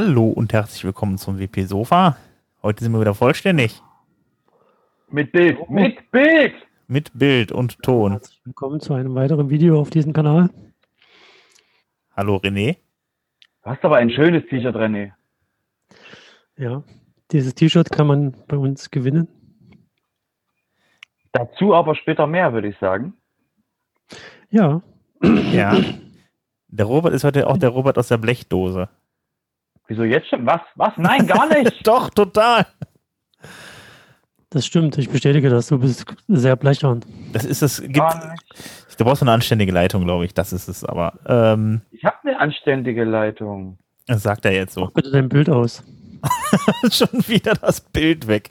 Hallo und herzlich willkommen zum WP Sofa. Heute sind wir wieder vollständig. Mit Bild, mit Bild! Mit Bild und Ton. Herzlich willkommen zu einem weiteren Video auf diesem Kanal. Hallo René. Du hast aber ein schönes T-Shirt, René. Ja, dieses T-Shirt kann man bei uns gewinnen. Dazu aber später mehr, würde ich sagen. Ja, Ja. Der Robert ist heute auch der Robert aus der Blechdose. Wieso jetzt schon? Was? Was? Nein, gar nicht! Doch, total. das stimmt. Ich bestätige das. Du bist sehr blechern. Das ist es. Gibt, du brauchst eine anständige Leitung, glaube ich. Das ist es aber. Ähm, Ich habe eine anständige Leitung. das sagt er jetzt so. Mach bitte dein Bild aus. Schon wieder das Bild weg.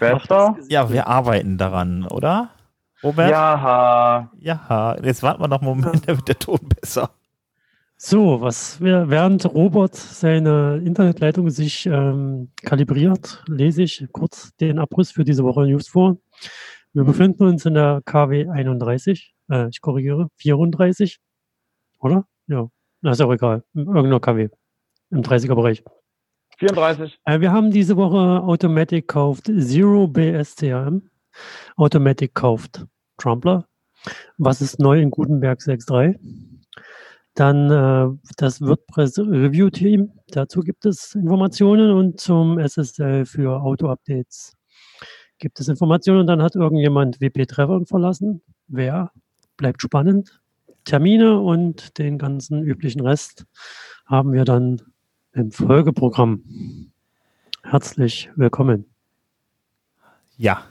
Besser? Ja, wir arbeiten daran, oder? Robert? Ja, Ja. Jetzt warten wir noch einen Moment, da wird der Ton besser. So, was während Robert seine Internetleitung sich ähm, kalibriert, lese ich kurz den Abriss für diese Woche News vor. Wir befinden uns in der KW 31, äh, ich korrigiere, 34, oder? Ja, na, ist auch egal, in irgendeiner KW, im 30er-Bereich. 34. Äh, wir haben diese Woche Automatic kauft Zero BSCRM. Automatic kauft Trumpler. Was ist neu in Gutenberg 6.3? Dann äh, das WordPress Review Team. Dazu gibt es Informationen und zum SSL für Auto-Updates gibt es Informationen. Und dann hat irgendjemand WP Trevor verlassen. Wer? Bleibt spannend. Termine und den ganzen üblichen Rest haben wir dann im Folgeprogramm. Herzlich willkommen. Ja.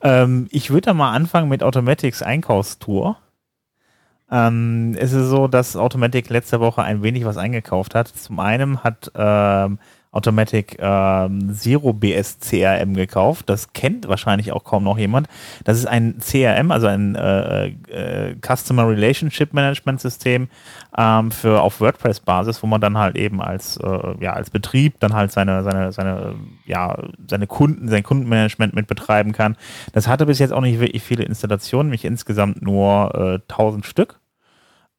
Ähm, ich würde da mal anfangen mit Automatics Einkaufstour. Ähm, es ist so, dass Automatic letzte Woche ein wenig was eingekauft hat. Zum einen hat ähm, Automatic ähm, Zero BS CRM gekauft. Das kennt wahrscheinlich auch kaum noch jemand. Das ist ein CRM, also ein äh, äh, Customer Relationship Management System ähm, für auf WordPress-Basis, wo man dann halt eben als äh, ja als Betrieb dann halt seine seine seine ja seine Kunden sein Kundenmanagement mit betreiben kann. Das hatte bis jetzt auch nicht wirklich viele Installationen, nämlich insgesamt nur äh, 1000 Stück.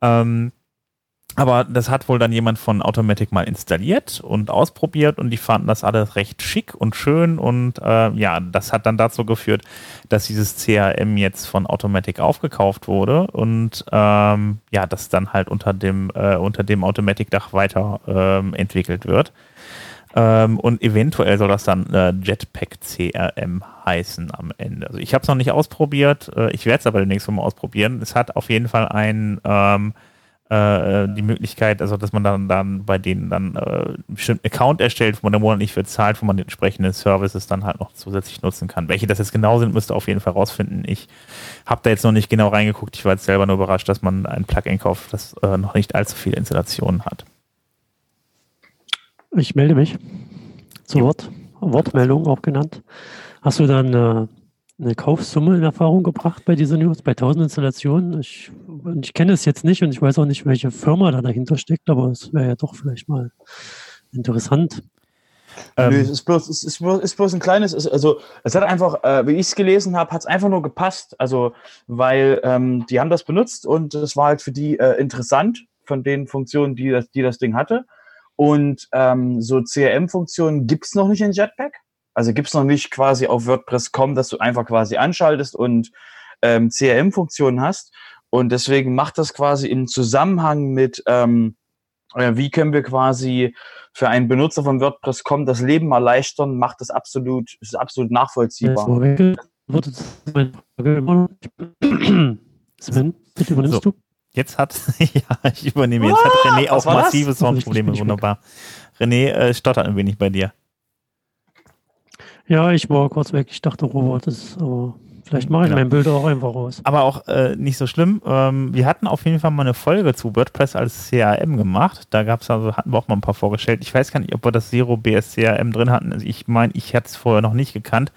Ähm, aber das hat wohl dann jemand von Automatic mal installiert und ausprobiert und die fanden das alles recht schick und schön und äh, ja, das hat dann dazu geführt, dass dieses CRM jetzt von Automatic aufgekauft wurde und ähm, ja, das dann halt unter dem äh, unter dem Automatic-Dach weiter ähm, entwickelt wird. Ähm, und eventuell soll das dann äh, Jetpack CRM heißen am Ende. Also ich habe es noch nicht ausprobiert, äh, ich werde es aber demnächst mal ausprobieren. Es hat auf jeden Fall ein ähm, äh, die Möglichkeit, also dass man dann, dann bei denen dann äh, einen bestimmten Account erstellt, wo man dann monatlich für zahlt, wo man die entsprechenden Services dann halt noch zusätzlich nutzen kann. Welche das jetzt genau sind, müsst ihr auf jeden Fall rausfinden. Ich habe da jetzt noch nicht genau reingeguckt. Ich war jetzt selber nur überrascht, dass man ein Plugin kauft, das äh, noch nicht allzu viele Installationen hat. Ich melde mich zur Jo. Wort, Wortmeldung auch genannt. Hast du dann äh, eine Kaufsumme in Erfahrung gebracht bei dieser News, bei 1000 Installationen? Ich, und ich kenne es jetzt nicht und ich weiß auch nicht, welche Firma da dahinter steckt, aber es wäre ja doch vielleicht mal interessant. Ähm, Nö, es ist bloß, es ist bloß, ist bloß ein kleines, es- also es hat einfach, äh, wie ich es gelesen habe, hat es einfach nur gepasst. Also, weil ähm, die haben das benutzt und es war halt für die äh, interessant von den Funktionen, die das, die das Ding hatte. Und ähm, so CRM-Funktionen gibt es noch nicht in Jetpack. Also gibt es noch nicht quasi auf WordPress.com, dass du einfach quasi anschaltest und ähm, CRM-Funktionen hast. Und deswegen macht das quasi im Zusammenhang mit, ähm, äh, wie können wir quasi für einen Benutzer von WordPress.com das Leben erleichtern, macht das absolut, ist absolut nachvollziehbar. Sven, bitte übernimmst So. du? Jetzt hat, ja, ich übernehme jetzt, hat René auch das? massive Soundprobleme, wunderbar. René äh, stottert ein wenig bei dir. Ja, ich war kurz weg. Ich dachte, Robert ist, aber vielleicht mache ich Ja. mein Bild auch einfach raus. Aber auch äh, nicht so schlimm. Ähm, wir hatten auf jeden Fall mal eine Folge zu WordPress als CRM gemacht. Da gab's also, hatten wir auch mal ein paar vorgestellt. Ich weiß gar nicht, ob wir das Zero BS CRM drin hatten. Also ich meine, ich hätte es vorher noch nicht gekannt.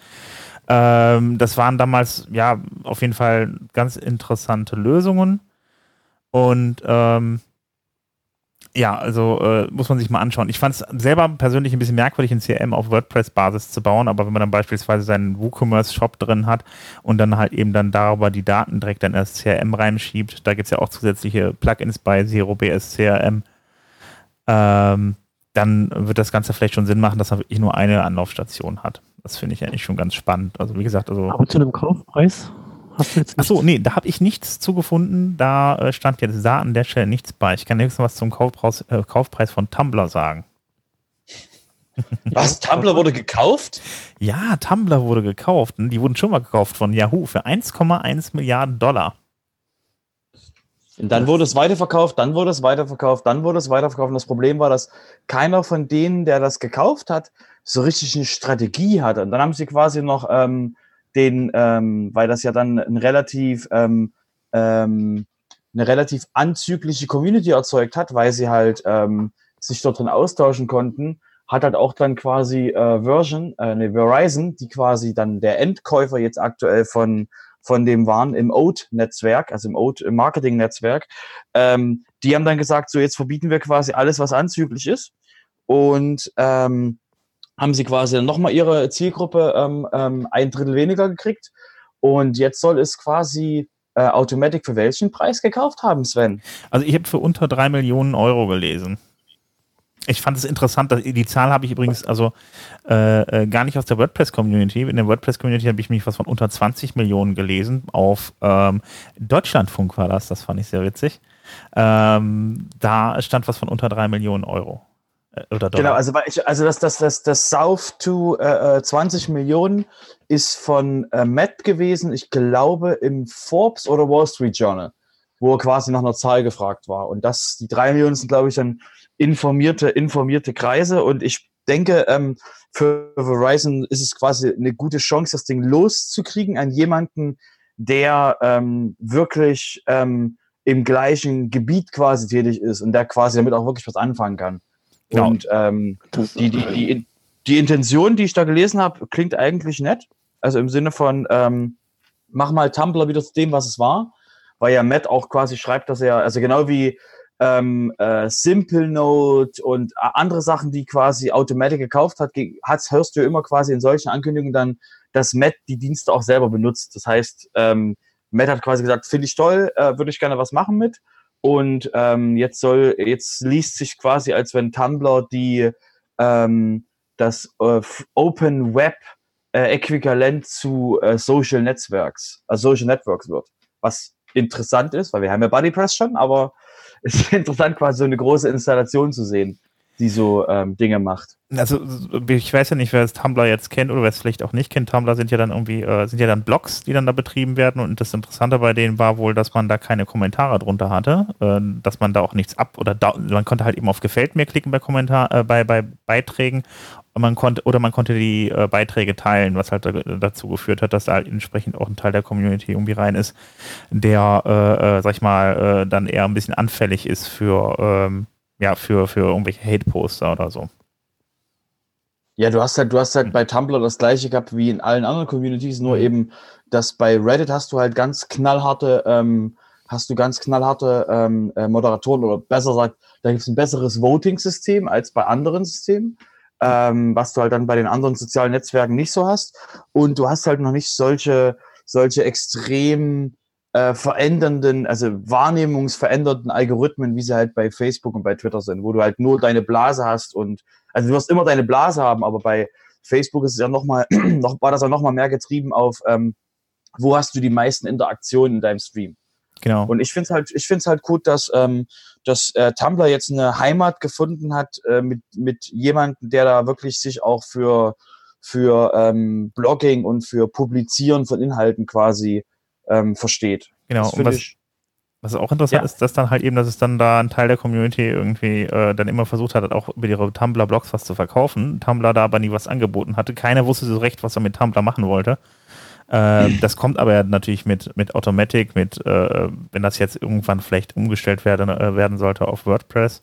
Ähm, das waren damals, ja, auf jeden Fall ganz interessante Lösungen. Und ähm, ja, also äh, muss man sich mal anschauen. Ich fand es selber persönlich ein bisschen merkwürdig, ein CRM auf WordPress-Basis zu bauen, aber wenn man dann beispielsweise seinen WooCommerce-Shop drin hat und dann halt eben dann darüber die Daten direkt dann in das CRM reinschiebt, da gibt es ja auch zusätzliche Plugins bei ZeroBS CRM. ähm, dann wird das Ganze vielleicht schon Sinn machen, dass er wirklich nur eine Anlaufstation hat. Das finde ich eigentlich schon ganz spannend. Also wie gesagt, also. Aber zu einem Kaufpreis hast du jetzt Achso, nee, da habe ich nichts zugefunden. Da äh, stand jetzt da an der Stelle nichts bei. Ich kann höchstens was zum Kaufpreis, äh, Kaufpreis von Tumblr sagen. Was? Tumblr wurde gekauft? Ja, Tumblr wurde gekauft. Die wurden schon mal gekauft von Yahoo für 1,1 Milliarden Dollar. Und dann wurde es weiterverkauft, dann wurde es weiterverkauft, dann wurde es weiterverkauft. Und das Problem war, dass keiner von denen, der das gekauft hat, so richtig eine Strategie hatte. Und dann haben sie quasi noch ähm, den, ähm, weil das ja dann ein relativ, ähm, ähm, eine relativ anzügliche Community erzeugt hat, weil sie halt ähm, sich dort drin austauschen konnten, hat halt auch dann quasi äh, Version, äh, ne, Verizon, die quasi dann der Endkäufer jetzt aktuell von von dem waren im Oat-Netzwerk, also im Oat-Marketing-Netzwerk. Ähm, die haben dann gesagt, so jetzt verbieten wir quasi alles, was anzüglich ist. Und ähm, haben sie quasi nochmal ihre Zielgruppe ähm, ähm, ein Drittel weniger gekriegt. Und jetzt soll es quasi äh, Automatic für welchen Preis gekauft haben, Sven? Also ich habe für unter drei Millionen Euro gelesen. Ich fand es interessant, dass, die Zahl habe ich übrigens also äh, äh, gar nicht aus der WordPress-Community. In der WordPress-Community habe ich mich was von unter 20 Millionen gelesen. Auf ähm, Deutschlandfunk war das, das fand ich sehr witzig. Ähm, da stand was von unter 3 Millionen Euro. Äh, oder Dollar. Genau, also, ich, also das, das, das, das South to äh, 20 Millionen ist von äh, Matt gewesen, ich glaube im Forbes oder Wall Street Journal, wo er quasi nach einer Zahl gefragt war. Und das, die drei Millionen sind, glaube ich, dann informierte, informierte Kreise. Und ich denke, ähm, für Verizon ist es quasi eine gute Chance, das Ding loszukriegen an jemanden, der ähm, wirklich ähm, im gleichen Gebiet quasi tätig ist und der quasi damit auch wirklich was anfangen kann. Genau. Und ähm, die, die, die, die Intention, die ich da gelesen habe, klingt eigentlich nett. Also im Sinne von, ähm, mach mal Tumblr wieder zu dem, was es war. Weil ja Matt auch quasi schreibt, dass er, also genau wie ähm, äh, Simple Note und äh, andere Sachen, die quasi Automatic gekauft hat, hat, hörst du immer quasi in solchen Ankündigungen dann, dass Matt die Dienste auch selber benutzt. Das heißt, ähm, Matt hat quasi gesagt, finde ich toll, äh, würde ich gerne was machen mit. Und ähm, jetzt soll, jetzt liest sich quasi, als wenn Tumblr die ähm, das äh, Open Web äh, Äquivalent zu äh, Social Networks, also Social Networks wird. Was interessant ist, weil wir haben ja BuddyPress schon, aber es ist interessant, quasi so eine große Installation zu sehen, die so ähm, Dinge macht. Also ich weiß ja nicht, wer das Tumblr jetzt kennt oder wer es vielleicht auch nicht kennt. Tumblr sind ja dann irgendwie, äh, sind ja dann Blogs, die dann da betrieben werden und das Interessante bei denen war wohl, dass man da keine Kommentare drunter hatte, äh, dass man da auch nichts ab oder da, man konnte halt eben auf Gefällt mir klicken bei Kommentar, äh, bei, bei Beiträgen und man konnte oder man konnte die äh, Beiträge teilen, was halt da, dazu geführt hat, dass da halt entsprechend auch ein Teil der Community irgendwie rein ist, der, äh, äh, sag ich mal, äh, dann eher ein bisschen anfällig ist für ähm, ja, für, für irgendwelche Hate-Poster oder so. Ja, du hast halt, du hast halt bei Tumblr das gleiche gehabt wie in allen anderen Communities, nur eben, dass bei Reddit hast du halt ganz knallharte, ähm, hast du ganz knallharte ähm, äh, Moderatoren oder besser gesagt, da gibt es ein besseres Voting-System als bei anderen Systemen, ähm, was du halt dann bei den anderen sozialen Netzwerken nicht so hast. Und du hast halt noch nicht solche, solche extrem äh, verändernden, also wahrnehmungsverändernden Algorithmen, wie sie halt bei Facebook und bei Twitter sind, wo du halt nur deine Blase hast und also du wirst immer deine Blase haben, aber bei Facebook ist es ja nochmal, noch, war das ja nochmal mehr getrieben auf, ähm, wo hast du die meisten Interaktionen in deinem Stream. Genau. Und ich finde es halt, ich finde halt gut, dass, ähm, dass äh, Tumblr jetzt eine Heimat gefunden hat äh, mit, mit jemandem, der da wirklich sich auch für, für ähm, Blogging und für Publizieren von Inhalten quasi ähm, versteht. Genau. Das Und was, ich, was auch interessant Ja. ist, dass dann halt eben, dass es dann da ein Teil der Community irgendwie äh, dann immer versucht hat, auch über ihre Tumblr-Blogs was zu verkaufen. Tumblr da aber nie was angeboten hatte. Keiner wusste so recht, was er mit Tumblr machen wollte. Ähm, das kommt aber ja natürlich mit, mit Automatic, mit, äh, wenn das jetzt irgendwann vielleicht umgestellt werden, äh, werden sollte auf WordPress,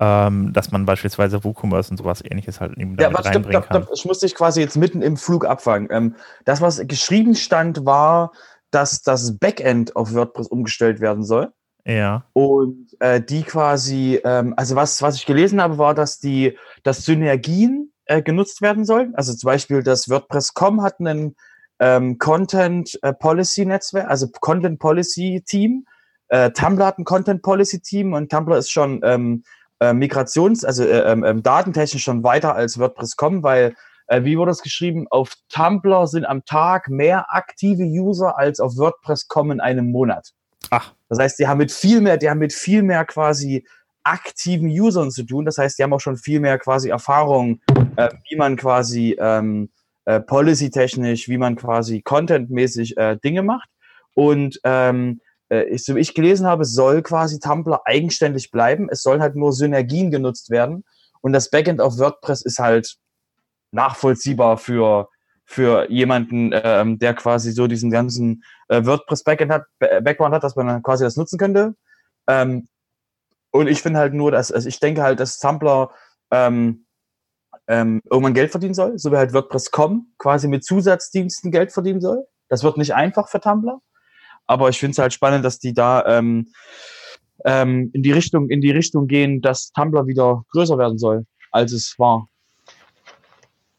ähm, dass man beispielsweise WooCommerce und sowas ähnliches halt eben Ja, damit stopp, reinbringen stopp, kann. stopp. Ich musste dich quasi jetzt mitten im Flug abfangen. Ähm, das, was geschrieben stand, war, dass das Backend auf WordPress umgestellt werden soll. Ja. Und äh, die quasi, ähm, also was, was ich gelesen habe, war, dass die, dass Synergien äh, genutzt werden sollen. Also zum Beispiel das WordPress.com hat einen ähm, Content äh, Policy Netzwerk, also Content Policy Team. Äh, Tumblr hat ein Content Policy Team und Tumblr ist schon ähm, äh, Migrations-, also äh, ähm, ähm, datentechnisch schon weiter als WordPress kommen, weil, äh, wie wurde es geschrieben, auf Tumblr sind am Tag mehr aktive User als auf WordPress kommen in einem Monat. Ach. Das heißt, die haben mit viel mehr, die haben mit viel mehr quasi aktiven Usern zu tun. Das heißt, die haben auch schon viel mehr quasi Erfahrung, äh, wie man quasi ähm, äh, policy-technisch, wie man quasi contentmäßig äh, Dinge macht. Und ähm, äh, ich, so wie ich gelesen habe, soll quasi Tumblr eigenständig bleiben. Es sollen halt nur Synergien genutzt werden. Und das Backend auf WordPress ist halt nachvollziehbar für, für jemanden, ähm, der quasi so diesen ganzen äh, WordPress-Backend hat, Ba- Background hat, dass man dann quasi das nutzen könnte. Ähm, und ich finde halt nur, dass, also ich denke halt, dass Tumblr ähm, ähm, irgendwann Geld verdienen soll, so wie halt WordPress.com quasi mit Zusatzdiensten Geld verdienen soll. Das wird nicht einfach für Tumblr. Aber ich finde es halt spannend, dass die da ähm, ähm, in die Richtung, in die Richtung gehen, dass Tumblr wieder größer werden soll, als es war.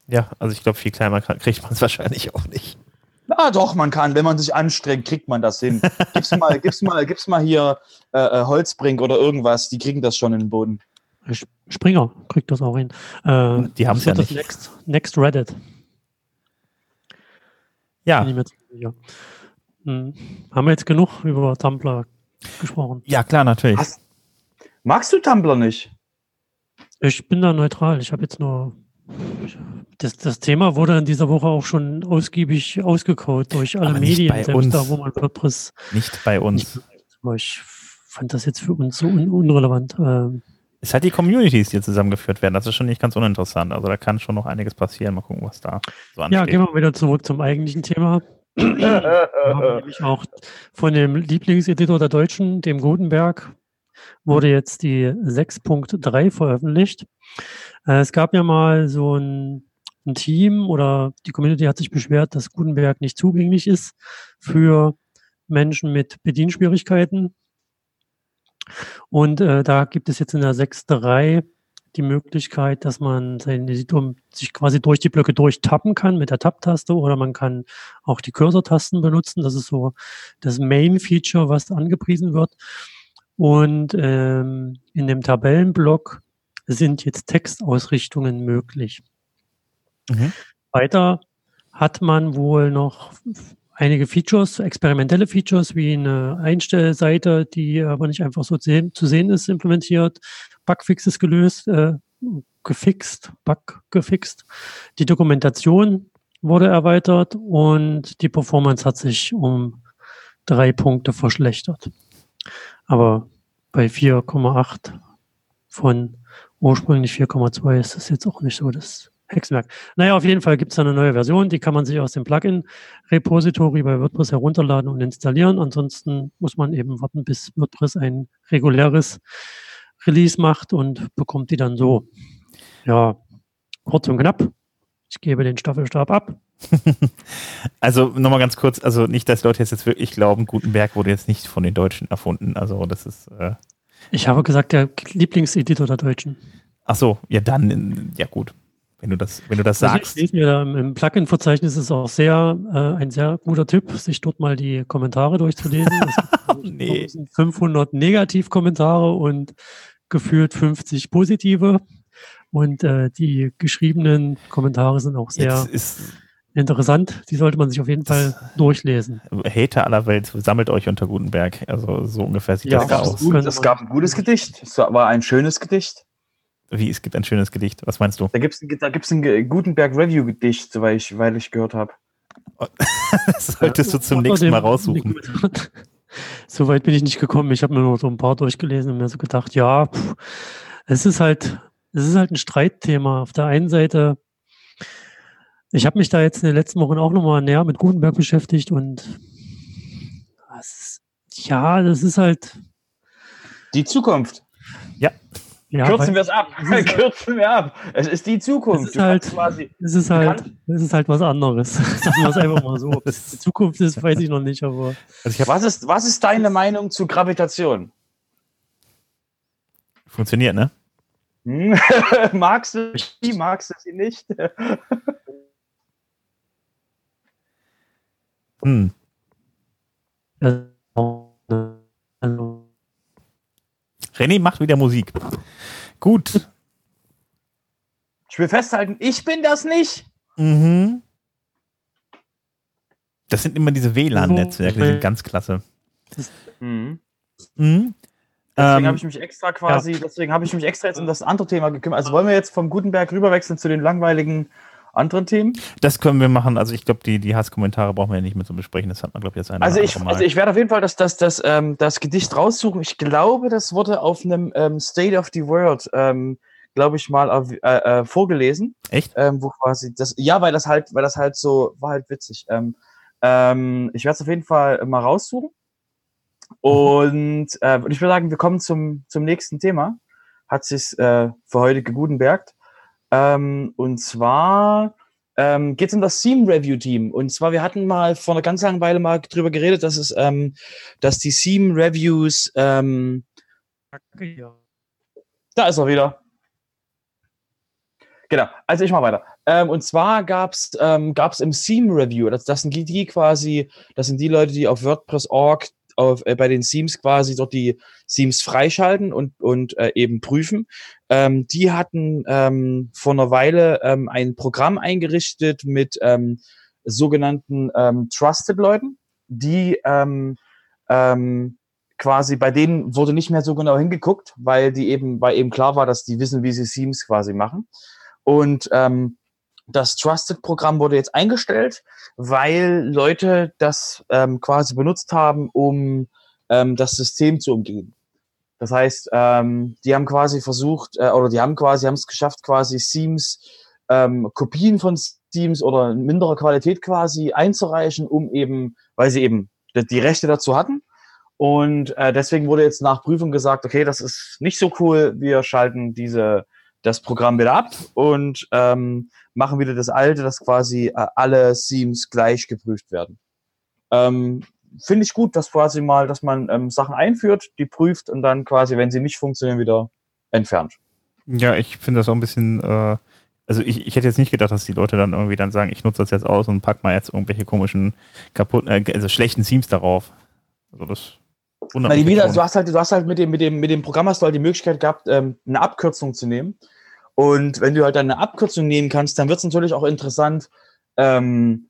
Ja, also ich glaube, viel kleiner kann- kriegt man es wahrscheinlich auch nicht. Na doch, man kann, wenn man sich anstrengt, kriegt man das hin. Gib's mal, gib's mal, gib's mal hier äh, äh, Holzbrink oder irgendwas, die kriegen das schon in den Boden. Sp- Springer kriegt das auch hin. Äh, Die haben's das ja nicht. Das Next, Next Reddit. Ja. Hm. Haben wir jetzt genug über Tumblr gesprochen? ja klar, natürlich. Hast- Magst du Tumblr nicht? Ich bin da neutral. Ich habe jetzt nur. Das, das Thema wurde in dieser Woche auch schon ausgiebig ausgecaut durch alle Aber nicht Medien, bei selbst uns. da, wo man WordPress Nicht bei uns. ich fand das jetzt für uns so un unrelevant. Ähm, Es hat die Communities, die zusammengeführt werden. Das ist schon nicht ganz uninteressant. Also da kann schon noch einiges passieren. Mal gucken, was da so ja, ansteht. gehen wir wieder zurück zum eigentlichen Thema. Wir haben nämlich auch von dem Lieblingseditor der Deutschen, dem Gutenberg, wurde jetzt die 6.3 veröffentlicht. Äh, Es gab ja mal so ein, ein Team oder die Community hat sich beschwert, dass Gutenberg nicht zugänglich ist für Menschen mit Bedienschwierigkeiten. Und äh, da gibt es jetzt in der 6.3 die Möglichkeit, dass man seinen Editor sich quasi durch die Blöcke durchtappen kann mit der Tab-Taste oder man kann auch die Cursor-Tasten benutzen. Das ist so das Main-Feature, was angepriesen wird. Und ähm, in dem Tabellenblock sind jetzt Textausrichtungen möglich. Mhm. Weiter hat man wohl noch einige Features, experimentelle Features wie eine Einstellseite, die aber nicht einfach so sehen, zu sehen ist, implementiert. Bugfixes gelöst, äh, gefixt, Bug gefixt. Die Dokumentation wurde erweitert und die Performance hat sich um drei Punkte verschlechtert. Aber bei 4,8 von ursprünglich 4,2 ist das jetzt auch nicht so das Hexenwerk. Naja, auf jeden Fall gibt es eine neue Version, die kann man sich aus dem Plugin-Repository bei WordPress herunterladen und installieren. Ansonsten muss man eben warten, bis WordPress ein reguläres Release macht und bekommt die dann so. Ja, kurz und knapp. Ich gebe den Staffelstab ab. Also nochmal ganz kurz, also nicht, dass Leute jetzt wirklich glauben, Gutenberg wurde jetzt nicht von den Deutschen erfunden. Also das ist, äh, Ich habe gesagt, der Lieblingseditor der Deutschen. ach so, ja dann, ja gut. Wenn du das, wenn du das Also sagst. ich lese mir im, Plugin-Verzeichnis ist auch sehr äh, ein sehr guter Tipp, sich dort mal die Kommentare durchzulesen. Es Nee. 1500 Negativkommentare und gefühlt 50 positive. Und äh, die geschriebenen Kommentare sind auch sehr Jetzt ist interessant. Die sollte man sich auf jeden Fall durchlesen. Hater aller Welt, sammelt euch unter Gutenberg. Also so ungefähr sieht Ja, das Es gab, aus. gut. es gab ein gutes Gedicht. Es war ein schönes Gedicht. Wie, es gibt ein schönes Gedicht. Was meinst du? Da gibt es da gibt's ein Ge- Gutenberg-Review-Gedicht, weil ich, weil ich gehört habe. Das solltest du zum nächsten Mal raussuchen. So weit bin ich nicht gekommen. Ich habe mir nur so ein paar durchgelesen und mir so gedacht, ja, pff, es ist halt, es ist halt ein Streitthema. Auf der einen Seite, ich habe mich da jetzt in den letzten Wochen auch nochmal näher mit Gutenberg beschäftigt und das ja, das ist halt, Die Zukunft. ja, Kürzen weil- wir es ab. es ist halt- Kürzen wir ab. Es ist die Zukunft. Es ist halt- quasi, es ist halt, es ist halt was anderes. Sagen wir es einfach mal so. Ob es die Zukunft ist, weiß ich noch nicht, aber Also was, ist, was ist deine Meinung zu Gravitation? funktioniert, ne? Hm? magst du sie, magst du sie nicht? Hm. René macht wieder Musik. Gut. Ich will festhalten, ich bin das nicht. Mhm. Das sind immer diese WLAN-Netzwerke, die sind ganz klasse. Mhm. Mhm. Deswegen Ähm, habe ich mich extra quasi, deswegen habe ich mich extra jetzt um das andere Thema gekümmert. Also wollen wir jetzt vom Gutenberg rüberwechseln zu den langweiligen anderen Themen? Das können wir machen. Also ich glaube, die, die Hasskommentare brauchen wir ja nicht mehr zu besprechen. Das hat man, glaube ich, jetzt ein Also ich, Mal. also ich werde auf jeden Fall das, das, das, ähm, das Gedicht raussuchen. Ich glaube, das wurde auf einem ähm, State of the World, ähm, glaube ich, mal äh, äh, vorgelesen. Echt? Ähm, wo quasi das, ja, weil das halt, weil das halt so, war halt witzig. Ähm, ähm, ich werde es auf jeden Fall mal raussuchen. Und äh, und ich würde sagen, wir kommen zum, zum nächsten Thema. Hat sich äh, für heute gegutenbergt. Ähm, und zwar ähm, geht es um das Theme Review Team. Und zwar, wir hatten mal vor einer ganz langen Weile mal drüber geredet, dass es, ähm, dass die Theme Reviews, ähm, da ist er wieder. Genau, also ich mache weiter. Ähm, und zwar gab es ähm, gab's im Theme Review, das, das sind die, die quasi, das sind die Leute, die auf WordPress.org auf, äh, bei den Themes quasi dort die Themes freischalten und, und äh, eben prüfen. Ähm, die hatten ähm, vor einer Weile ähm, ein Programm eingerichtet mit ähm, sogenannten ähm, Trusted-Leuten, die ähm, ähm, quasi bei denen wurde nicht mehr so genau hingeguckt, weil die eben, weil eben klar war, dass die wissen, wie sie Themes quasi machen. Und ähm, das Trusted-Programm wurde jetzt eingestellt, weil Leute das ähm, quasi benutzt haben, um ähm, das System zu umgehen. Das heißt, ähm, die haben quasi versucht, äh, oder die haben quasi, haben es geschafft, quasi Themes, ähm, Kopien von Themes oder in minderer Qualität quasi einzureichen, um eben, weil sie eben die, die Rechte dazu hatten. Und äh, deswegen wurde jetzt nach Prüfung gesagt, okay, das ist nicht so cool, wir schalten diese, das Programm wieder ab und ähm, machen wieder das alte, dass quasi äh, alle Themes gleich geprüft werden. Ähm, Finde ich gut, dass quasi mal, dass man ähm, Sachen einführt, die prüft und dann quasi, wenn sie nicht funktionieren, wieder entfernt. ja, ich finde das auch ein bisschen, äh, also ich, ich hätte jetzt nicht gedacht, dass die Leute dann irgendwie dann sagen, ich nutze das jetzt aus und pack mal jetzt irgendwelche komischen, kaputten, äh, also schlechten Themes darauf. Also das wieder, du hast halt, du hast halt mit dem, mit dem, mit dem Programm hast du halt die Möglichkeit gehabt, ähm, eine Abkürzung zu nehmen. Und wenn du halt eine Abkürzung nehmen kannst, dann wird es natürlich auch interessant, ähm,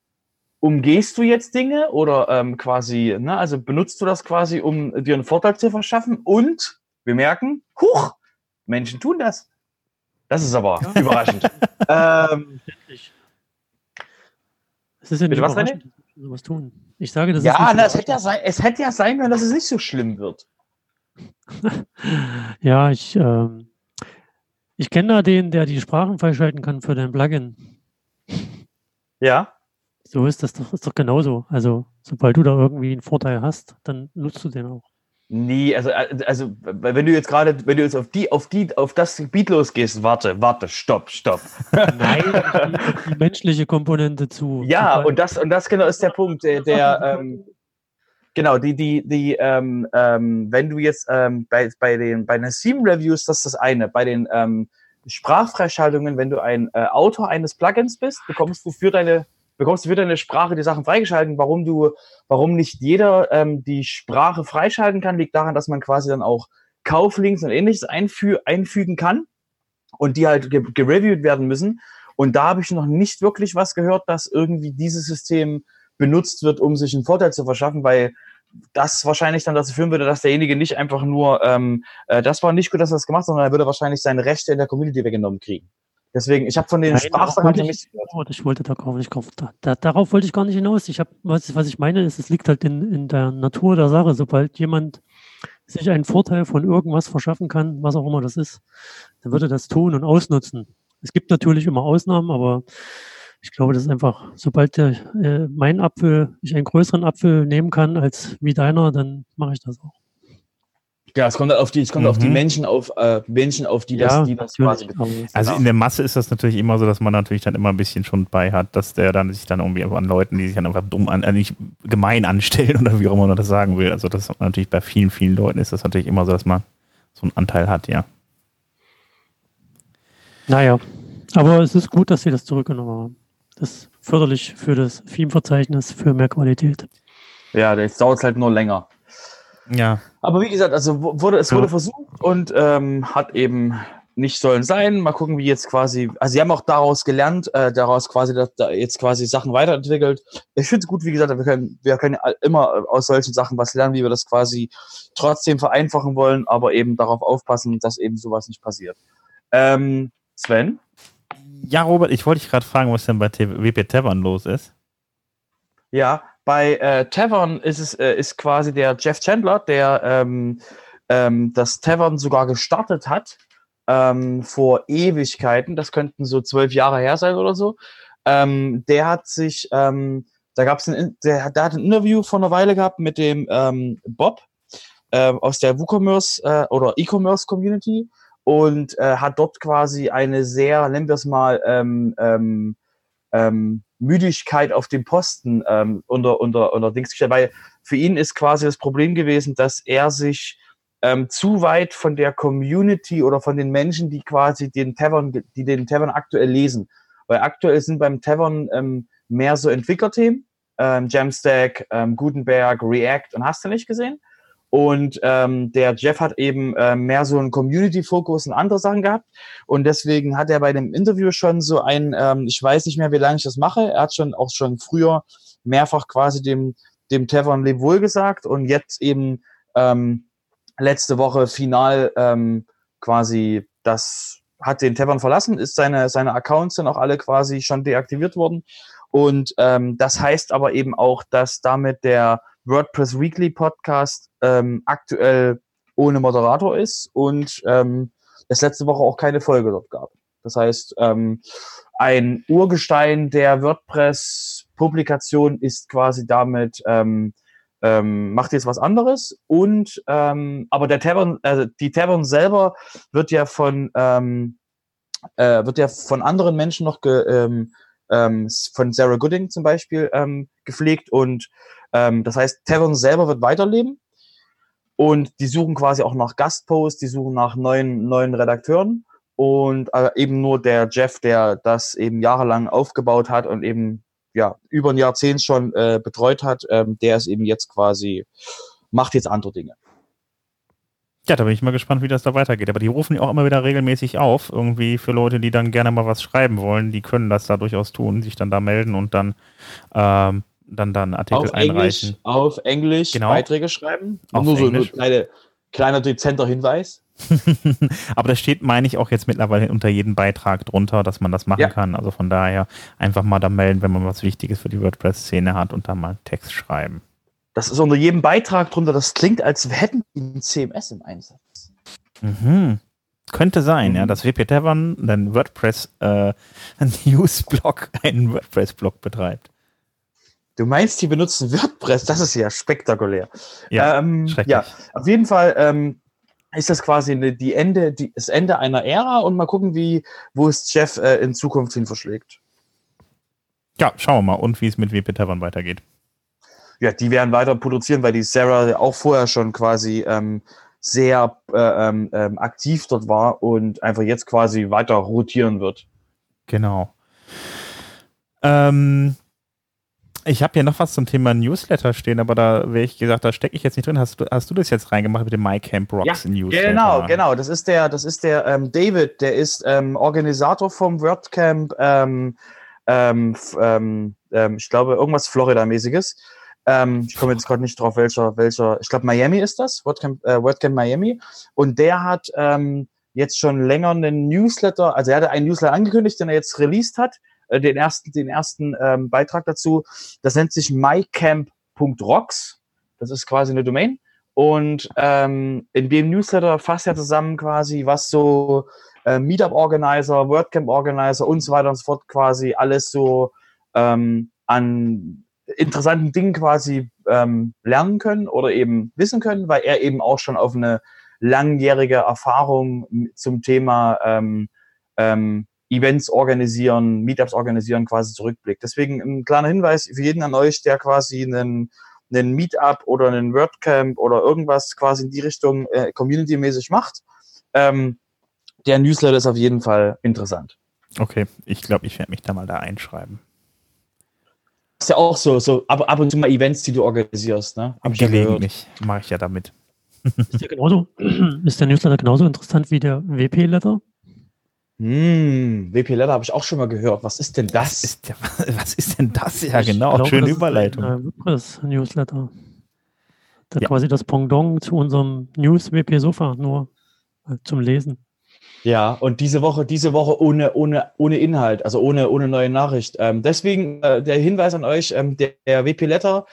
umgehst du jetzt Dinge oder ähm, quasi, ne, also benutzt du das quasi, um dir einen Vorteil zu verschaffen? Und wir merken, huch, Menschen tun das. Das ist aber Ja. überraschend. ähm. Es ist ja nicht was, überraschend, sowas tun. Ich sage, das ja, ist nicht es, hätte ja sein, es hätte ja sein können, dass es nicht so schlimm wird. Ja, ich, ähm, ich kenne da den, der die Sprachen freischalten kann für dein Plugin. Ja. So ist das doch, ist doch genauso. Also, sobald du da irgendwie einen Vorteil hast, dann nutzt du den auch. Nee, also, also wenn du jetzt gerade, wenn du jetzt auf die, auf die, auf das Gebiet losgehst, warte, warte, stopp, stopp. Nein, die, die menschliche Komponente zu. Ja, und das, und das genau ist der Punkt, der, der ähm, genau, die, die, die, ähm, ähm, wenn du jetzt ähm, bei, bei den, bei den Theme-Reviews, das ist das eine, bei den ähm, Sprachfreischaltungen, wenn du ein äh, Autor eines Plugins bist, bekommst du für deine, bekommst du für deine Sprache die Sachen freigeschalten. Warum du, warum nicht jeder ähm, die Sprache freischalten kann, liegt daran, dass man quasi dann auch Kauflinks und ähnliches einfü einfügen kann und die halt ge gereviewt werden müssen. Und da habe ich noch nicht wirklich was gehört, dass irgendwie dieses System benutzt wird, um sich einen Vorteil zu verschaffen, weil das wahrscheinlich dann dazu führen würde, dass derjenige nicht einfach nur, ähm, äh, das war nicht gut, dass er das gemacht hat, sondern er würde wahrscheinlich seine Rechte in der Community weggenommen kriegen. Deswegen, ich habe von den Nein, Sprachsachen ich- nichts gehört. Ich wollte da kaufen, ich kaufe. Da, da, darauf wollte ich gar nicht hinaus. Ich habe, was, was ich meine, ist, es liegt halt in, in der Natur der Sache. Sobald jemand sich einen Vorteil von irgendwas verschaffen kann, was auch immer das ist, dann würde er das tun und ausnutzen. Es gibt natürlich immer Ausnahmen, aber ich glaube, das ist einfach, sobald der, äh, mein Apfel, ich einen größeren Apfel nehmen kann als wie deiner, dann mache ich das auch. Ja, es kommt auf die, es kommt auf die Mhm. Menschen auf, äh, Menschen auf, die das, die das quasi natürlich. aber- Also Genau. in der Masse ist das natürlich immer so, dass man natürlich dann immer ein bisschen schon bei hat, dass der dann sich dann irgendwie an Leuten, die sich dann einfach dumm an, äh, nicht gemein anstellen oder wie auch immer man das sagen will. Also das ist natürlich bei vielen, vielen Leuten ist das natürlich immer so, dass man so einen Anteil hat, ja. Naja, aber es ist gut, dass sie das zurückgenommen haben. Das ist förderlich für das Theme-Verzeichnis, für mehr Qualität. Ja, jetzt dauert es halt nur länger. Ja. Aber wie gesagt, also wu- wurde, es Ja. wurde versucht und ähm, hat eben nicht sollen sein. Mal gucken, wie jetzt quasi, also sie haben auch daraus gelernt, äh, daraus quasi da, da jetzt quasi Sachen weiterentwickelt. Ich finde es gut, wie gesagt, wir können, wir können immer aus solchen Sachen was lernen, wie wir das quasi trotzdem vereinfachen wollen, aber eben darauf aufpassen, dass eben sowas nicht passiert. Ähm, Sven? Ja, Robert, ich wollte dich gerade fragen, was denn bei WP Tavern los ist. Ja, bei äh, Tavern ist es äh, ist quasi der Jeff Chandler, der ähm, ähm, das Tavern sogar gestartet hat ähm, vor Ewigkeiten. Das könnten so zwölf Jahre her sein oder so. Ähm, der hat sich, ähm, da gab es ein, der, der hat ein Interview vor einer Weile gehabt mit dem ähm, Bob äh, aus der WooCommerce äh, oder E-Commerce Community und äh, hat dort quasi eine sehr, nennen wir es mal, ähm, Müdigkeit auf dem Posten ähm, unter, unter, unter Dings gestellt, weil für ihn ist quasi das Problem gewesen, dass er sich ähm, zu weit von der Community oder von den Menschen, die quasi den Tavern, die den Tavern aktuell lesen. Weil aktuell sind beim Tavern ähm, mehr so Entwicklerthemen, ähm, Jamstack, ähm, Gutenberg, React und hast du nicht gesehen. Und ähm, der Jeff hat eben äh, mehr so einen Community-Fokus und andere Sachen gehabt. Und deswegen hat er bei dem Interview schon so ein, ähm, ich weiß nicht mehr, wie lange ich das mache. Er hat schon auch schon früher mehrfach quasi dem, dem Tavern Lebwohl gesagt und jetzt eben ähm, letzte Woche final ähm, quasi das hat den Tavern verlassen, ist seine, seine Accounts sind auch alle quasi schon deaktiviert worden. Und ähm, das heißt aber eben auch, dass damit der WordPress Weekly Podcast ähm, aktuell ohne Moderator ist und ähm, es letzte Woche auch keine Folge dort gab. Das heißt, ähm, ein Urgestein der WordPress-Publikation ist quasi damit ähm, ähm, macht jetzt was anderes und ähm, aber der Tavern, also die Tavern selber wird ja von ähm, äh, wird ja von anderen Menschen noch ge, ähm, ähm, von Sarah Gooding zum Beispiel ähm, gepflegt und ähm, das heißt Tavern selber wird weiterleben und die suchen quasi auch nach Gastposts, die suchen nach neuen neuen Redakteuren und äh, eben nur der Jeff, der das eben jahrelang aufgebaut hat und eben ja, über ein Jahrzehnt schon äh, betreut hat, ähm, der ist eben jetzt quasi, macht jetzt andere Dinge. Ja, da bin ich mal gespannt, wie das da weitergeht. Aber die rufen ja auch immer wieder regelmäßig auf, irgendwie für Leute, die dann gerne mal was schreiben wollen. Die können das da durchaus tun, sich dann da melden und dann ähm, dann dann Artikel auf einreichen. Englisch, auf Englisch Genau. Beiträge schreiben. Auf nur so Englisch. kleine, kleiner dezenter Hinweis. Aber das steht, meine ich, auch jetzt mittlerweile unter jedem Beitrag drunter, dass man das machen Ja. kann. Also von daher einfach mal da melden, wenn man was Wichtiges für die WordPress-Szene hat und da mal Text schreiben. Das ist unter jedem Beitrag drunter. Das klingt, als hätten die ein CMS im Einsatz. Mhm. Könnte sein, ja, Mhm. dass WP Tavern einen WordPress äh, Newsblog, einen WordPress-Blog betreibt. Du meinst, die benutzen WordPress? Das ist ja spektakulär. Ja, ähm, ja auf jeden Fall ähm, ist das quasi eine, die Ende, die, das Ende einer Ära und mal gucken, wie, wo es Jeff äh, in Zukunft hin verschlägt. Ja, schauen wir mal und wie es mit WP Tavern weitergeht. Ja, die werden weiter produzieren, weil die Sarah auch vorher schon quasi ähm, sehr äh, ähm, ähm, aktiv dort war und einfach jetzt quasi weiter rotieren wird. Genau. Ähm, ich habe hier noch was zum Thema Newsletter stehen, aber da wäre ich gesagt, da stecke ich jetzt nicht drin. Hast du, hast du das jetzt reingemacht mit dem MyCamp Rocks Newsletter? Genau, genau. Das ist der, das ist der ähm, David, der ist ähm, Organisator vom WordCamp, ähm, ähm, ähm, ich glaube, irgendwas Florida-mäßiges. Ähm, ich komme jetzt gerade nicht drauf, welcher, welcher, ich glaube, Miami ist das, WordCamp, äh, WordCamp Miami. Und der hat ähm, jetzt schon länger einen Newsletter, also er hatte einen Newsletter angekündigt, den er jetzt released hat, äh, den ersten, den ersten ähm, Beitrag dazu. Das nennt sich mycamp.rocks. Das ist quasi eine Domain. Und ähm, in dem Newsletter fasst er zusammen quasi, was so äh, Meetup-Organizer, WordCamp-Organizer und so weiter und so fort quasi alles so ähm, an interessanten Dingen quasi ähm, lernen können oder eben wissen können, weil er eben auch schon auf eine langjährige Erfahrung zum Thema ähm, ähm, Events organisieren, Meetups organisieren quasi zurückblickt. Deswegen ein kleiner Hinweis für jeden an euch, der quasi einen einen Meetup oder einen WordCamp oder irgendwas quasi in die Richtung äh, community-mäßig macht. Ähm, der Newsletter ist auf jeden Fall interessant. Okay, ich glaube, ich werde mich da mal da einschreiben. Ist ja auch so, so ab, ab und zu mal Events, die du organisierst, ne? Hab ich ja gehört. Gelegentlich mache ich ja damit. Ist der, genauso, ist der Newsletter genauso interessant wie der WP-Letter? Hm, WP Letter habe ich auch schon mal gehört. Was ist denn Was das? ist, der, was ist denn das? Ja, Ich genau. glaube, Schöne das ist Überleitung. Ein, äh, WordPress-Newsletter. Da Ja. quasi das Pendant zu unserem News-WP-Sofa, nur äh, zum Lesen. Ja, und diese Woche, diese Woche ohne, ohne, ohne Inhalt, also ohne, ohne neue Nachricht. Ähm, deswegen äh, der Hinweis an euch, ähm, der, der WP Letter,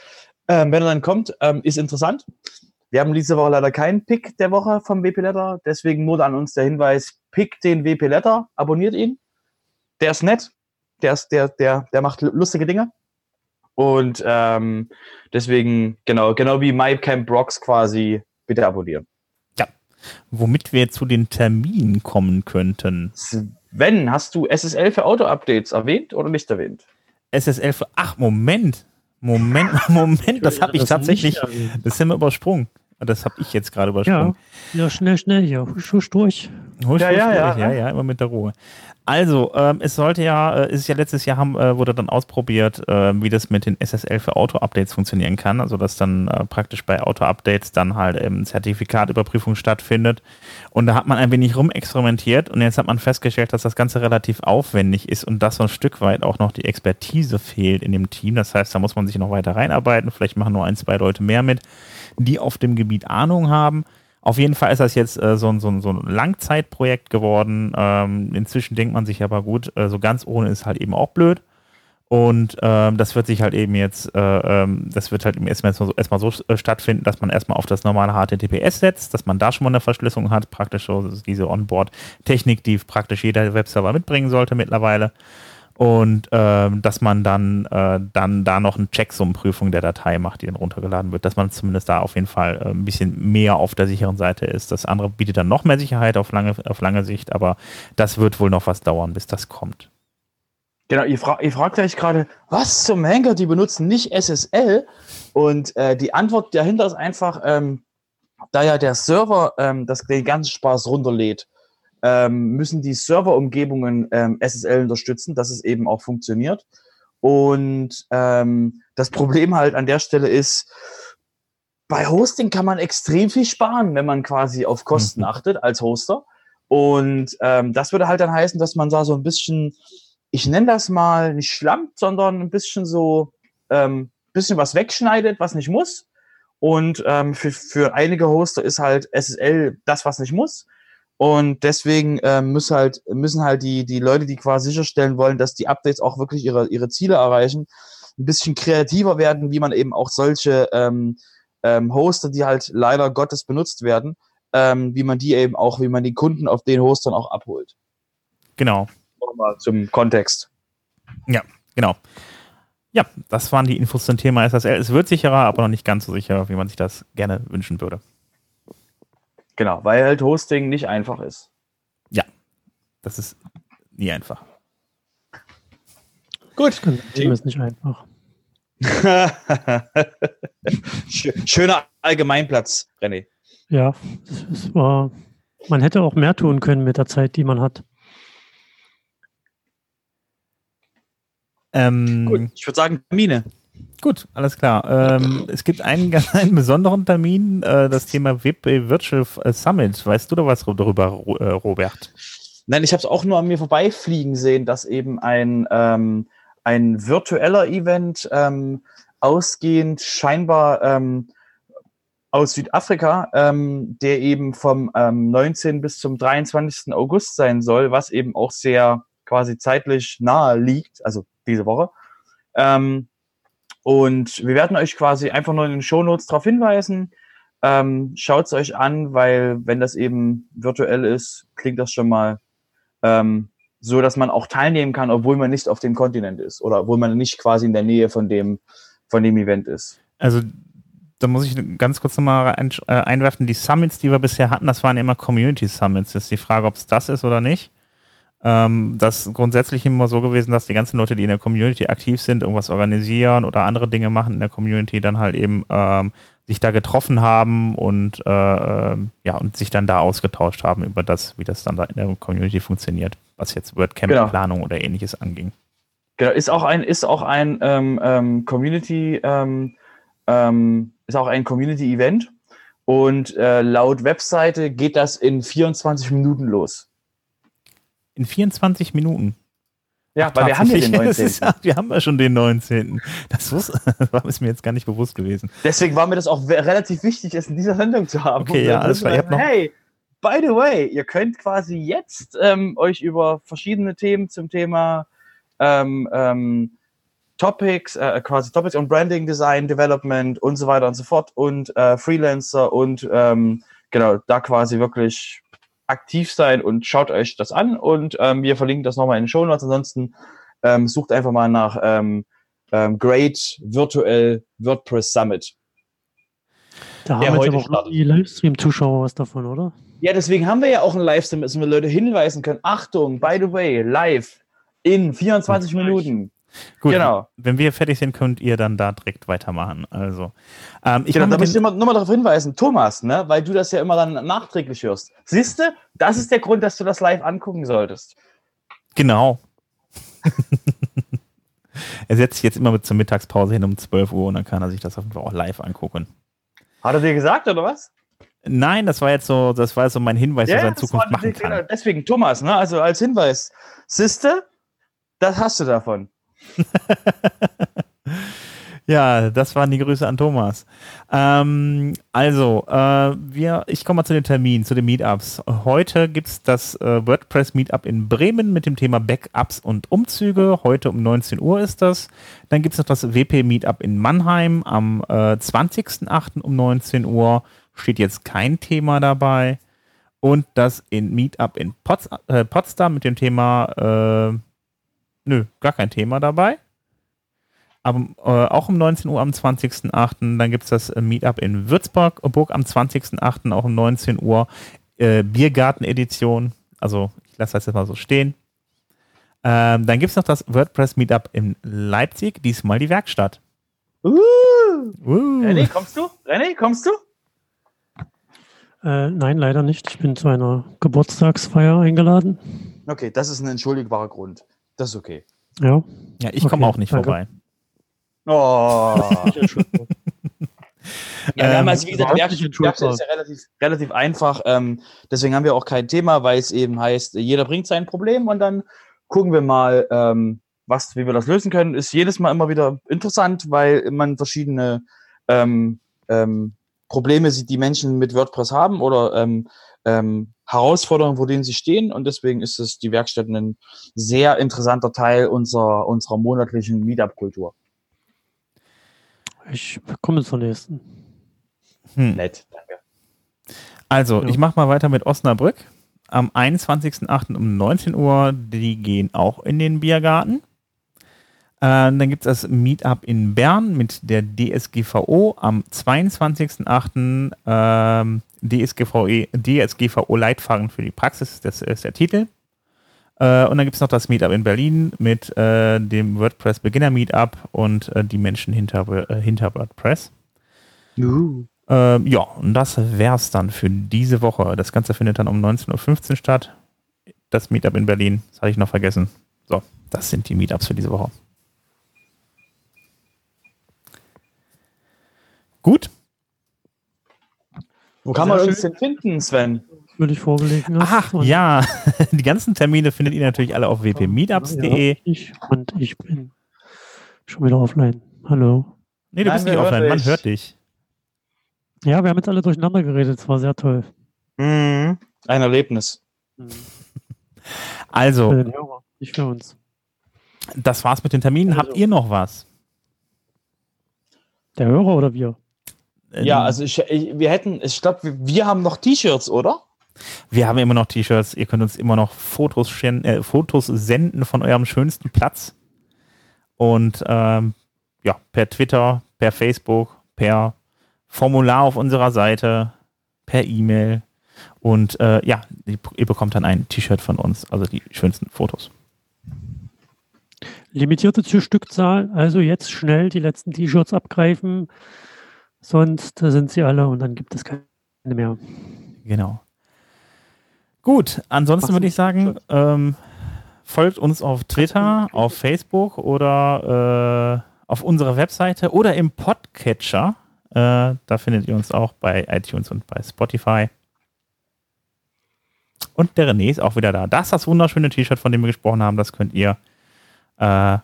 ähm, wenn er dann kommt, ähm, ist interessant. Wir haben diese Woche leider keinen Pick der Woche vom WP Letter, deswegen nur an uns der Hinweis, pick den WP Letter, abonniert ihn. Der ist nett, der, ist, der, der, der macht lustige Dinge. Und ähm, deswegen, genau, genau wie MyCamp Rocks quasi, bitte abonnieren. Womit wir zu den Terminen kommen könnten. Sven, hast du SSL für Auto-Updates erwähnt oder nicht erwähnt? SSL für. Ach, Moment. Moment, Moment, das habe ich tatsächlich. Das haben wir übersprungen. Das habe ich jetzt gerade übersprungen. Ja, schnell, schnell hier. Husch, husch durch. Husch, Ja, husch, ja, durch. ja. ja, ja, immer mit der Ruhe. Also, ähm, es sollte ja, äh, ist ja letztes Jahr haben, äh, wurde dann ausprobiert, äh, wie das mit den SSL für Auto-Updates funktionieren kann. Also, dass dann äh, praktisch bei Auto-Updates dann halt ähm, Zertifikatüberprüfung stattfindet. Und da hat man ein wenig rumexperimentiert und jetzt hat man festgestellt, dass das Ganze relativ aufwendig ist und dass so ein Stück weit auch noch die Expertise fehlt in dem Team. Das heißt, da muss man sich noch weiter reinarbeiten. Vielleicht machen nur ein, zwei Leute mehr mit, die auf dem Gebiet Ahnung haben. Auf jeden Fall ist das jetzt äh, so, ein- so, so ein Langzeitprojekt geworden. Ähm, inzwischen denkt man sich aber gut, äh, so ganz ohne ist halt eben auch blöd. Und ähm, das wird sich halt eben jetzt, äh, ähm, das wird halt eben erstmal so, erstmal so äh, stattfinden, dass man erstmal auf das normale HTTPS setzt, dass man da schon mal eine Verschlüsselung hat, praktisch so diese Onboard-Technik, die praktisch jeder Webserver mitbringen sollte mittlerweile. Und ähm, dass man dann, äh, dann da noch eine Checksummenprüfung der Datei macht, die dann runtergeladen wird, dass man zumindest da auf jeden Fall äh, ein bisschen mehr auf der sicheren Seite ist. Das andere bietet dann noch mehr Sicherheit auf lange, auf lange Sicht, aber das wird wohl noch was dauern, bis das kommt. Genau, ihr, fra ihr fragt euch gerade, was zum Henker, die benutzen nicht SSL? Und äh, die Antwort dahinter ist einfach, ähm, da ja der Server ähm, das, den ganzen Spaß runterlädt, ähm, müssen die Serverumgebungen ähm, SSL unterstützen, dass es eben auch funktioniert. Und ähm, das Problem halt an der Stelle ist, bei Hosting kann man extrem viel sparen, wenn man quasi auf Kosten Mhm. achtet als Hoster. Und ähm, das würde halt dann heißen, dass man da so ein bisschen, ich nenne das mal nicht schlampt, sondern ein bisschen so, ähm, bisschen was wegschneidet, was nicht muss. Und ähm, für, für einige Hoster ist halt SSL das, was nicht muss. Und deswegen ähm, müssen halt, müssen halt die, die Leute, die quasi sicherstellen wollen, dass die Updates auch wirklich ihre, ihre Ziele erreichen, ein bisschen kreativer werden, wie man eben auch solche ähm, ähm, Hoster, die halt leider Gottes benutzt werden, ähm, wie man die eben auch, wie man die Kunden auf den Hostern auch abholt. Genau. Nochmal zum Kontext. Genau. Ja, das waren die Infos zum Thema SSL. Es wird sicherer, aber noch nicht ganz so sicher, wie man sich das gerne wünschen würde. Genau, weil halt Hosting nicht einfach ist. Das ist nie einfach. Gut. Das Team ist nicht einfach. Schö- Schöner Allgemeinplatz, René. Ja, es, es war, man hätte auch mehr tun können mit der Zeit, die man hat. Ähm, Gut, ich würde sagen, Termine. Gut, alles klar. Ähm, es gibt einen ganz einen besonderen Termin, äh, das Thema WP Virtual Summit. Weißt du da was darüber, äh, Robert? Nein, ich habe es auch nur an mir vorbeifliegen sehen, dass eben ein, ähm, ein virtueller Event ähm, ausgehend scheinbar ähm, aus Südafrika, ähm, der eben vom ähm, 19. bis zum 23. August sein soll, was eben auch sehr quasi zeitlich nahe liegt, also diese Woche. Ähm, und wir werden euch quasi einfach nur in den Shownotes darauf hinweisen. Ähm, Schaut es euch an, weil wenn das eben virtuell ist, klingt das schon mal ähm, so, dass man auch teilnehmen kann, obwohl man nicht auf dem Kontinent ist oder obwohl man nicht quasi in der Nähe von dem, von dem Event ist. Also, da muss ich ganz kurz nochmal äh, einwerfen. Die Summits, die wir bisher hatten, das waren immer Community Summits. Ist die Frage, ob es das ist oder nicht. Ähm, das ist grundsätzlich immer so gewesen, dass die ganzen Leute, die in der Community aktiv sind, irgendwas organisieren oder andere Dinge machen in der Community, dann halt eben ähm, sich da getroffen haben und äh, ähm, ja und sich dann da ausgetauscht haben über das, wie das dann da in der Community funktioniert, was jetzt WordCamp-Planung oder ähnliches anging. Genau, ist auch ein, ist auch ein ähm, ähm, Community, ähm, ähm, ist auch ein Community-Event und äh, laut Webseite geht das in 24 Minuten los. In 24 Minuten. Ja, weil wir haben ja den Tatsächlich, das 19. ist, wir haben ja schon den 19. Das wus- war ist mir jetzt gar nicht bewusst gewesen. Deswegen war mir das auch relativ wichtig, es in dieser Sendung zu haben. Okay, ja, alles klar. Hey, by the way, ihr könnt quasi jetzt ähm, euch über verschiedene Themen zum Thema ähm, ähm, Topics, äh, quasi Topics und Branding, Design, Development und so weiter und so fort und äh, Freelancer und ähm, genau, da quasi wirklich aktiv sein und schaut euch das an und ähm, wir verlinken das nochmal in den Show Notes. Ansonsten ähm, sucht einfach mal nach ähm, ähm, Great Virtual WordPress Summit. Da haben jetzt heute aber auch die Livestream-Zuschauer was davon, oder? Ja, deswegen haben wir ja auch einen Livestream, dass wir Leute hinweisen können. Achtung, by the way, live in 24 Minuten. Gut, Genau. wenn wir fertig sind, könnt ihr dann da direkt weitermachen. Also, ähm, ich Genau, da muss ich nur mal darauf hinweisen, Thomas, ne, weil du das ja immer dann nachträglich hörst. Siehst du, das ist der Grund, dass du das live angucken solltest. genau. er setzt sich jetzt immer mit zur Mittagspause hin um 12 Uhr und dann kann er sich das auf jeden Fall auch live angucken. Hat er dir gesagt, oder was? Nein, das war jetzt so, das war jetzt so mein Hinweis, was er in Zukunft machen genau, kann. Deswegen, Thomas, ne, also als Hinweis, siehste, das hast du davon. Ja, das waren die Grüße an Thomas. Ähm, also, äh, wir, ich komme mal zu den Terminen, zu den Meetups. Heute gibt's das äh, WordPress Meetup in Bremen mit dem Thema Backups und Umzüge. Heute um 19 Uhr ist das. Dann gibt's noch das WP Meetup in Mannheim am äh, 20.08. um 19 Uhr. Steht jetzt kein Thema dabei. Und das in Meetup in Pots äh, Potsdam mit dem Thema, äh, nö, gar kein Thema dabei. Aber, äh, auch um 19 Uhr am 20.08. Dann gibt es das äh, Meetup in Würzburg Burg am 20.08. auch um 19 Uhr. Äh, Biergarten-Edition. Also ich lasse das jetzt mal so stehen. Ähm, dann gibt es noch das WordPress Meetup in Leipzig. Diesmal die Werkstatt. Uh, Uh. René, kommst du? René, kommst du? Äh, nein, leider nicht. Ich bin zu einer Geburtstagsfeier eingeladen. Okay, das ist ein entschuldigbarer Grund. Das ist okay. Ja. Ja, ich komme Okay, auch nicht danke. vorbei. Oh. Ja, wir haben also, wie gesagt, überhaupt Werk- nicht entschuldbar. Werkstatt ist ja relativ, relativ einfach. Ähm, deswegen haben wir auch kein Thema, weil es eben heißt, jeder bringt sein Problem und dann gucken wir mal, ähm, was, wie wir das lösen können. Ist jedes Mal immer wieder interessant, weil man verschiedene ähm, ähm, Probleme sieht, die Menschen mit WordPress haben oder ähm, ähm, Herausforderungen, vor denen sie stehen. Und deswegen ist es die Werkstatt ein sehr interessanter Teil unserer, unserer monatlichen Meetup-Kultur. Ich komme zur nächsten. Hm. Nett, danke. Also, Ja. ich mache mal weiter mit Osnabrück. Am 21.08. um 19 Uhr, die gehen auch in den Biergarten. Äh, dann gibt es das Meetup in Bern mit der DSGVO am 22.08. Ähm, DSGVE, DSGVO-Leitfaden für die Praxis, das ist der Titel. Äh, und dann gibt es noch das Meetup in Berlin mit äh, dem WordPress Beginner Meetup und äh, die Menschen hinter, äh, hinter WordPress. Ähm, ja, und das wär's dann für diese Woche. Das Ganze findet dann um 19.15 Uhr statt. Das Meetup in Berlin, das hatte ich noch vergessen. So, das sind die Meetups für diese Woche. Gut. Wo kann man uns denn finden, Sven? Würde ich vorgelegen hast. Ach Und- ja, die ganzen Termine findet ihr natürlich alle auf wpmeetups.de. Ja, ich, und ich bin schon wieder offline. Hallo. Nee, du Nein, bist nicht offline, man hört dich. Ja, wir haben jetzt alle durcheinander geredet. Es war sehr toll. Mhm. Ein Erlebnis. Für Also, den Hörer, nicht für uns. das war's mit den Terminen. Habt Also. ihr noch was? Der Hörer oder wir? Ja, also ich, ich, wir hätten, ich glaube, wir, wir haben noch T-Shirts, oder? Wir haben immer noch T-Shirts. Ihr könnt uns immer noch Fotos, schen- äh, Fotos senden von eurem schönsten Platz. Und ähm, ja, per Twitter, per Facebook, per Formular auf unserer Seite, per E-Mail. Und äh, ja, ihr bekommt dann ein T-Shirt von uns, also die schönsten Fotos. Limitierte Stückzahl, also jetzt schnell die letzten T-Shirts abgreifen, sonst sind sie alle und dann gibt es keine mehr. Genau. Gut, ansonsten würde ich sagen, ähm, folgt uns auf Twitter, auf Facebook oder äh, auf unserer Webseite oder im Podcatcher. Äh, da findet ihr uns auch bei iTunes und bei Spotify. Und der René ist auch wieder da. Das ist das wunderschöne T-Shirt, von dem wir gesprochen haben. Das könnt ihr äh,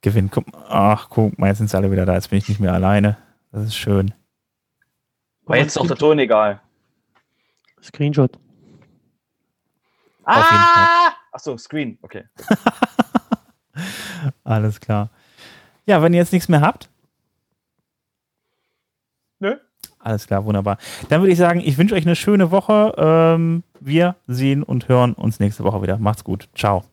gewinnen. Guck, ach, guck mal, jetzt sind sie alle wieder da. Jetzt bin ich nicht mehr alleine. Das ist schön. War jetzt ist auch der Ton egal. Screenshot. Ah! Achso, Screen, okay. Alles klar. Ja, wenn ihr jetzt nichts mehr habt. Nö. Alles klar, wunderbar. Dann würde ich sagen, ich wünsche euch eine schöne Woche. Ähm, wir sehen und hören uns nächste Woche wieder. Macht's gut. Ciao.